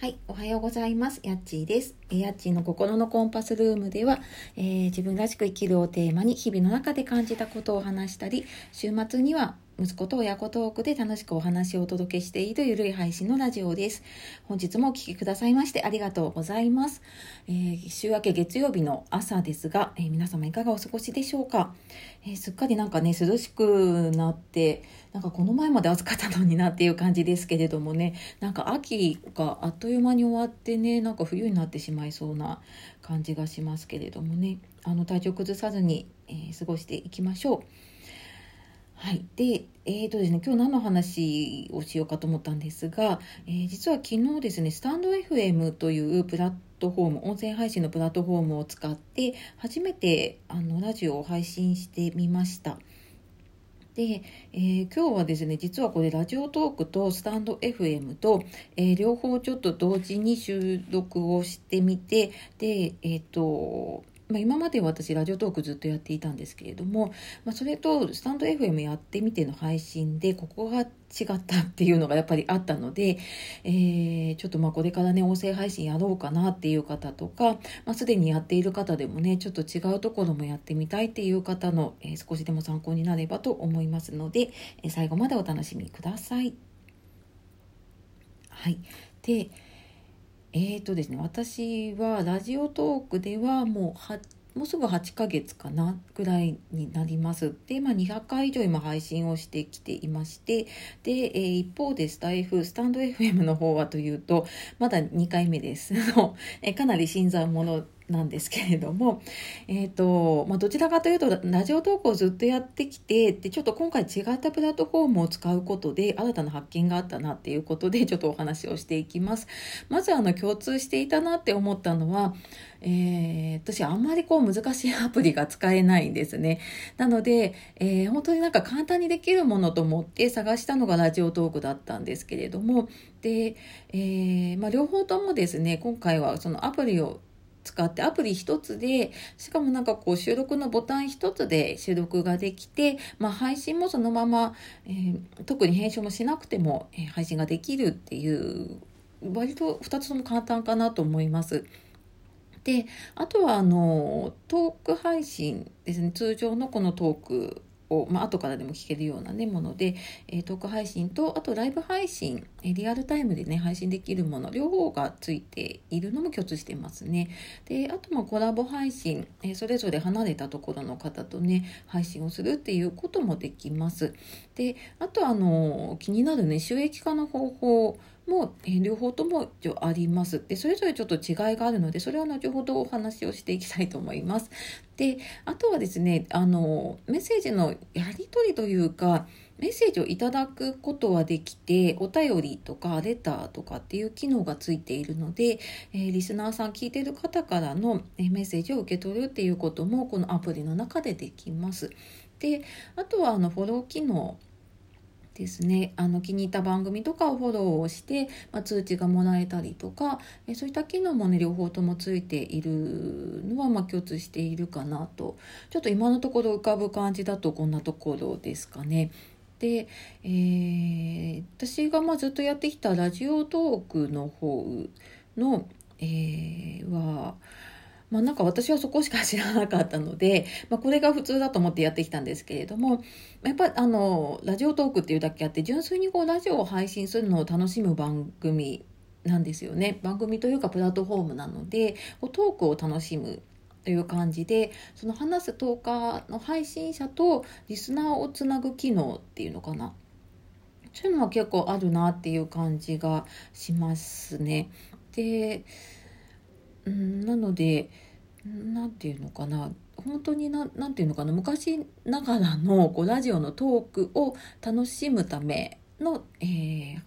はい、おはようございます。やっちーです。えやっちーの心のコンパスルームでは、えー自分らしく生きるをテーマに日々の中で感じたことを話したり、週末には息子と親子トークで楽しくお話をお届けしているゆるい配信のラジオです。本日もお聴きくださいましてありがとうございます。えー週明け月曜日の朝ですが、えー皆様いかがお過ごしでしょうか、えーすっかりなんかね、涼しくなって、なんかこの前まで暑かったのになっていう感じですけれどもね、なんか秋があっという間に終わってね、なんか冬になってしまいそうな感じがしますけれどもね、あの体調崩さずに、えー過ごしていきましょう。はい。で、えーとですね、今日何の話をしようかと思ったんですが、えー実は昨日ですね、スタンド FM というプラットフォーム、音声配信のプラットフォームを使って、初めてあのラジオを配信してみました。で、えー今日はですね実はこれラジオトークとスタンド FM と、えー両方ちょっと同時に収録をしてみてでえっ、とまあ、今まで私ラジオトークずっとやっていたんですけれども、まあ、それとスタンド FM やってみての配信でここが違ったっていうのがやっぱりあったので、えーちょっとまあこれからね音声配信やろうかなっていう方とか、まあ、すでにやっている方でもねちょっと違うところもやってみたいっていう方の、えー少しでも参考になればと思いますので、え最後までお楽しみください。はい、でえーとですね私はラジオトークではもうもうすぐ8ヶ月かなぐらいになります。で、まあ、200回以上今配信をしてきていまして、で、えー一方でスタイフ、スタンド FM の方はというと、まだ2回目です。えかなり新参者なんですけれども、えっ、と、まあ、どちらかというと、ラジオ投稿をずっとやってきて、で、ちょっと今回違ったプラットフォームを使うことで、新たな発見があったなっていうことで、ちょっとお話をしていきます。まず、あの、共通していたなって思ったのは、えー私、あんまりこう、難しいアプリが使えないんですね。なので、えー本当になんか簡単にできるものと思って探したのがラジオトークだったんですけれども、で、えーまあ、両方ともですね、今回はそのアプリを使ってアプリ一つでしかもなんかこう収録のボタン一つで収録ができて、まあ、配信もそのまま、えー特に編集もしなくても、えー配信ができるっていう割と2つとも簡単かなと思います。であとはあのトーク配信ですね通常のこのトークを、まあ後からでも聞けるような、ね、もので、えートーク配信とあとライブ配信、えーリアルタイムでね配信できるもの両方がついているのも共通してますね。であとまあコラボ配信、えーそれぞれ離れたところの方とね配信をするっていうこともできます。であとあの気になるね収益化の方法も、えー両方ともあります。でそれぞれちょっと違いがあるのでそれは後ほどお話をしていきたいと思います。であとはですねあのメッセージのやり取りというかメッセージをいただくことはできてお便りとかレターとかっていう機能がついているので、えーリスナーさん聞いている方からのメッセージを受け取るっていうこともこのアプリの中でできます。であとはあのフォロー機能ですねあの気に入った番組とかをフォローをして、まあ、通知がもらえたりとかえそういった機能もね両方ともついているのはまあ共通しているかなとちょっと今のところ浮かぶ感じだとこんなところですかね。で、えー私がまあずっとやってきたラジオトークの方の、えーは、まあ、なんか私はそこしか知らなかったので、まあ、これが普通だと思ってやってきたんですけれどもやっぱあのラジオトークっていうだけあって純粋にこうラジオを配信するのを楽しむ番組なんですよね番組というかプラットフォームなのでトークを楽しむという感じでその話すトーカーの配信者とリスナーをつなぐ機能っていうのかなそういうのは結構あるなっていう感じがしますね。でうんなのでなんていうのかな本当にななんていうのかな昔ながらのこうラジオのトークを楽しむための、えー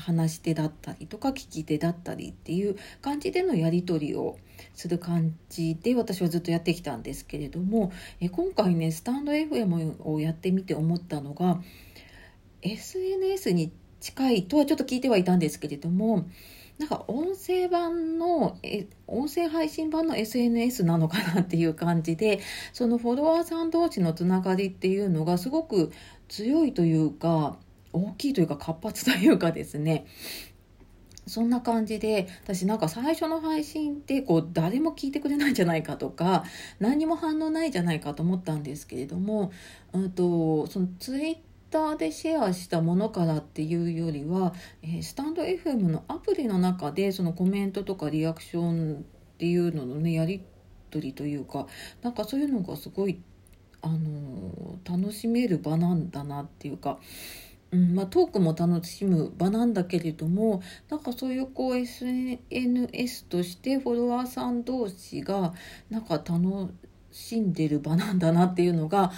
話し手だったりとか聞き手だったりっていう感じでのやり取りをする感じで私はずっとやってきたんですけれどもえ今回ねスタンド FM をやってみて思ったのが SNS に近いとはちょっと聞いてはいたんですけれどもなんか音声版のえ音声配信版の SNS なのかなっていう感じでそのフォロワーさん同士のつながりっていうのがすごく強いというか大きいというか活発というかですね。そんな感じで私なんか最初の配信ってこう誰も聞いてくれないんじゃないかとか何にも反応ないんじゃないかと思ったんですけれども、うんと、そのツイッターでシェアしたものからっていうよりは、えー、スタンド FM のアプリの中でそのコメントとかリアクションっていうののねやり取りというかなんかそういうのがすごいあのー、楽しめる場なんだなっていうか。うんまあ、トークも楽しむ場なんだけれどもなんかそういうこう SNS としてフォロワーさん同士がなんか楽しんでる場なんだなっていうのが、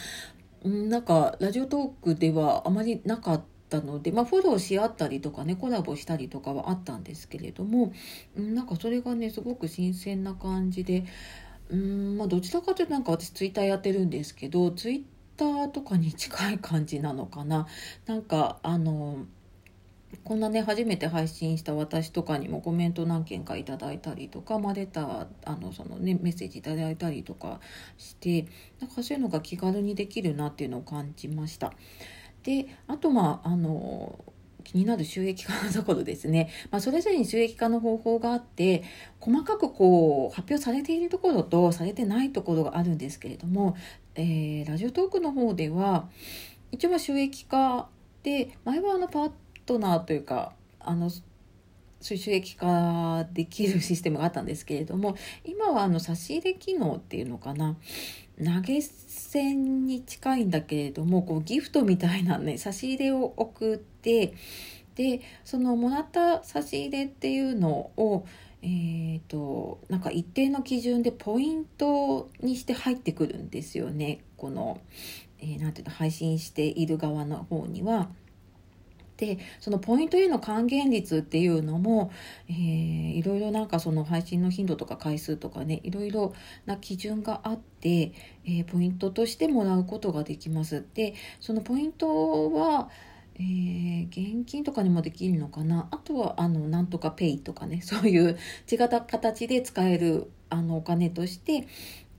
なんかラジオトークではあまりなかったので、まあ、フォローし合ったりとかねコラボしたりとかはあったんですけれども、なんかそれがねすごく新鮮な感じで。うんまあ、どちらかというとなんか私ツイッターやってるんですけどツイッターとかに近い感じなのかななんかあのこんなね初めて配信した私とかにもコメント何件かいただいたりとか、まあ、レターあのその、ね、メッセージいただいたりとかしてなんかそういうのが気軽にできるなっていうのを感じました。であとまああの気になる収益化のところですね、まあ、それぞれに収益化の方法があって細かくこう発表されているところとされてないところがあるんですけれどもえー、ラジオトークの方では一応は収益化で前はあのパートナーというかあの収益化できるシステムがあったんですけれども今はあの差し入れ機能っていうのかな投げ銭に近いんだけれどもこうギフトみたいなね差し入れを送ってでそのもらった差し入れっていうのをえーと、なんか一定の基準でポイントにして入ってくるんですよねこの、えー、なんていうの配信している側の方には。でそのポイントへの還元率っていうのも、えー、いろいろなんかその配信の頻度とか回数とかねいろいろな基準があって、えー、ポイントとしてもらうことができます。でそのポイントはえー、現金とかにもできるのかな？あとはあのなんとかペイとかね そういう違った形で使えるあのお金として、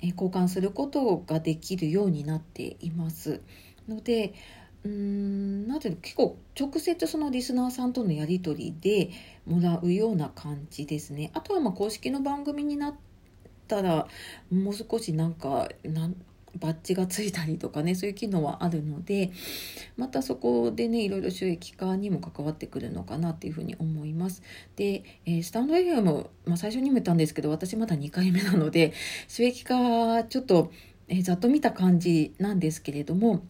えー、交換することができるようになっていますのでうーんなぜ結構直接そのリスナーさんとのやり取りでもらうような感じですねあとはまあ公式の番組になったらもう少しなんかなんバッジがついたりとかねそういう機能はあるのでまたそこでねいろいろ収益化にも関わってくるのかなっていうふうに思います。で、えー、スタンド FM、まあ、最初にも言ったんですけど私まだ2回目なので収益化ちょっと、えー、ざっと見た感じなんですけれども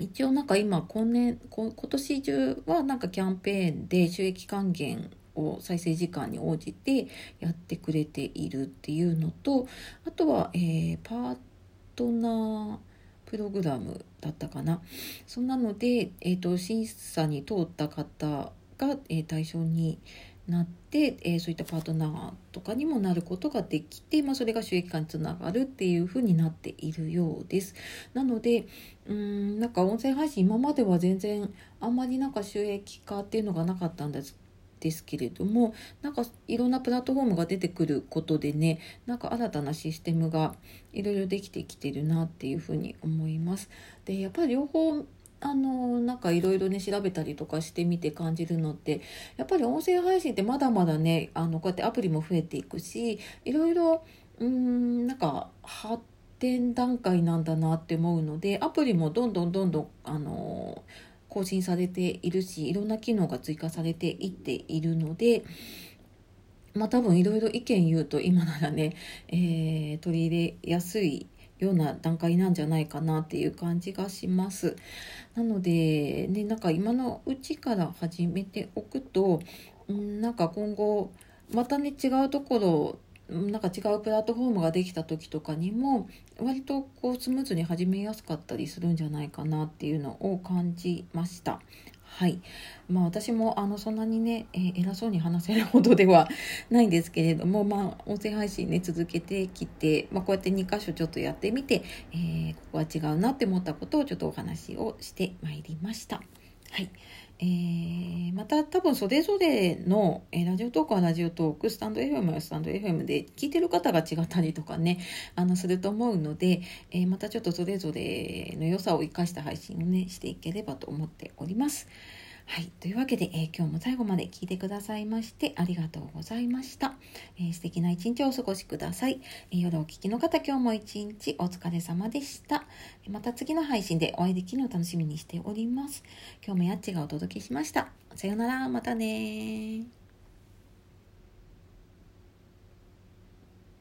一応なんか今今年今年中はなんかキャンペーンで収益還元を再生時間に応じてやってくれているっていうのとあとは、えー、パートナープログラムだったかな。そんなので、えーと、審査に通った方が、えー、対象になって、えー、そういったパートナーとかにもなることができて、まあ、それが収益化につながるっていうふうになっているようです。なのでうんなんか音声配信今までは全然あんまりなんか収益化っていうのがなかったんですですけれどもなんかいろんなプラットフォームが出てくることでねなんか新たなシステムがいろいろできてきてるなっていうふうに思います。でやっぱり両方あのなんかいろいろね調べたりとかしてみて感じるのってやっぱり音声配信ってまだまだねあのこうやってアプリも増えていくしいろいろうんなんか発展段階なんだなって思うのでアプリもどんどんどんどんあの更新されているしいろんな機能が追加されていっているのでまあ多分いろいろ意見言うと今ならね、えー、取り入れやすいような段階なんじゃないかなっていう感じがします。なので、ね、なんか今のうちから始めておくと、うん、なんか今後またね違うところなんか違うプラットフォームができた時とかにも割とこうスムーズに始めやすかったりするんじゃないかなっていうのを感じました。はい。まあ私もあのそんなにね、えー、偉そうに話せるほどではないんですけれども、まあ音声配信ね続けてきて、まあこうやって2箇所ちょっとやってみて、えー、ここは違うなって思ったことをちょっとお話をしてまいりました。はい。えー、また多分それぞれの、えー、ラジオトークはラジオトーク、スタンド FM はスタンド FM で聞いてる方が違ったりとかね、あの、すると思うので、えー、またちょっとそれぞれの良さを生かした配信をね、していければと思っております。はい。というわけで、えー、今日も最後まで聞いてくださいましてありがとうございました。えー、素敵な一日をお過ごしください。えー、夜お聞きの方、今日も一日お疲れ様でした。また次の配信でお会いできるのを楽しみにしております。今日もやっちがお届けしました。さようなら、またね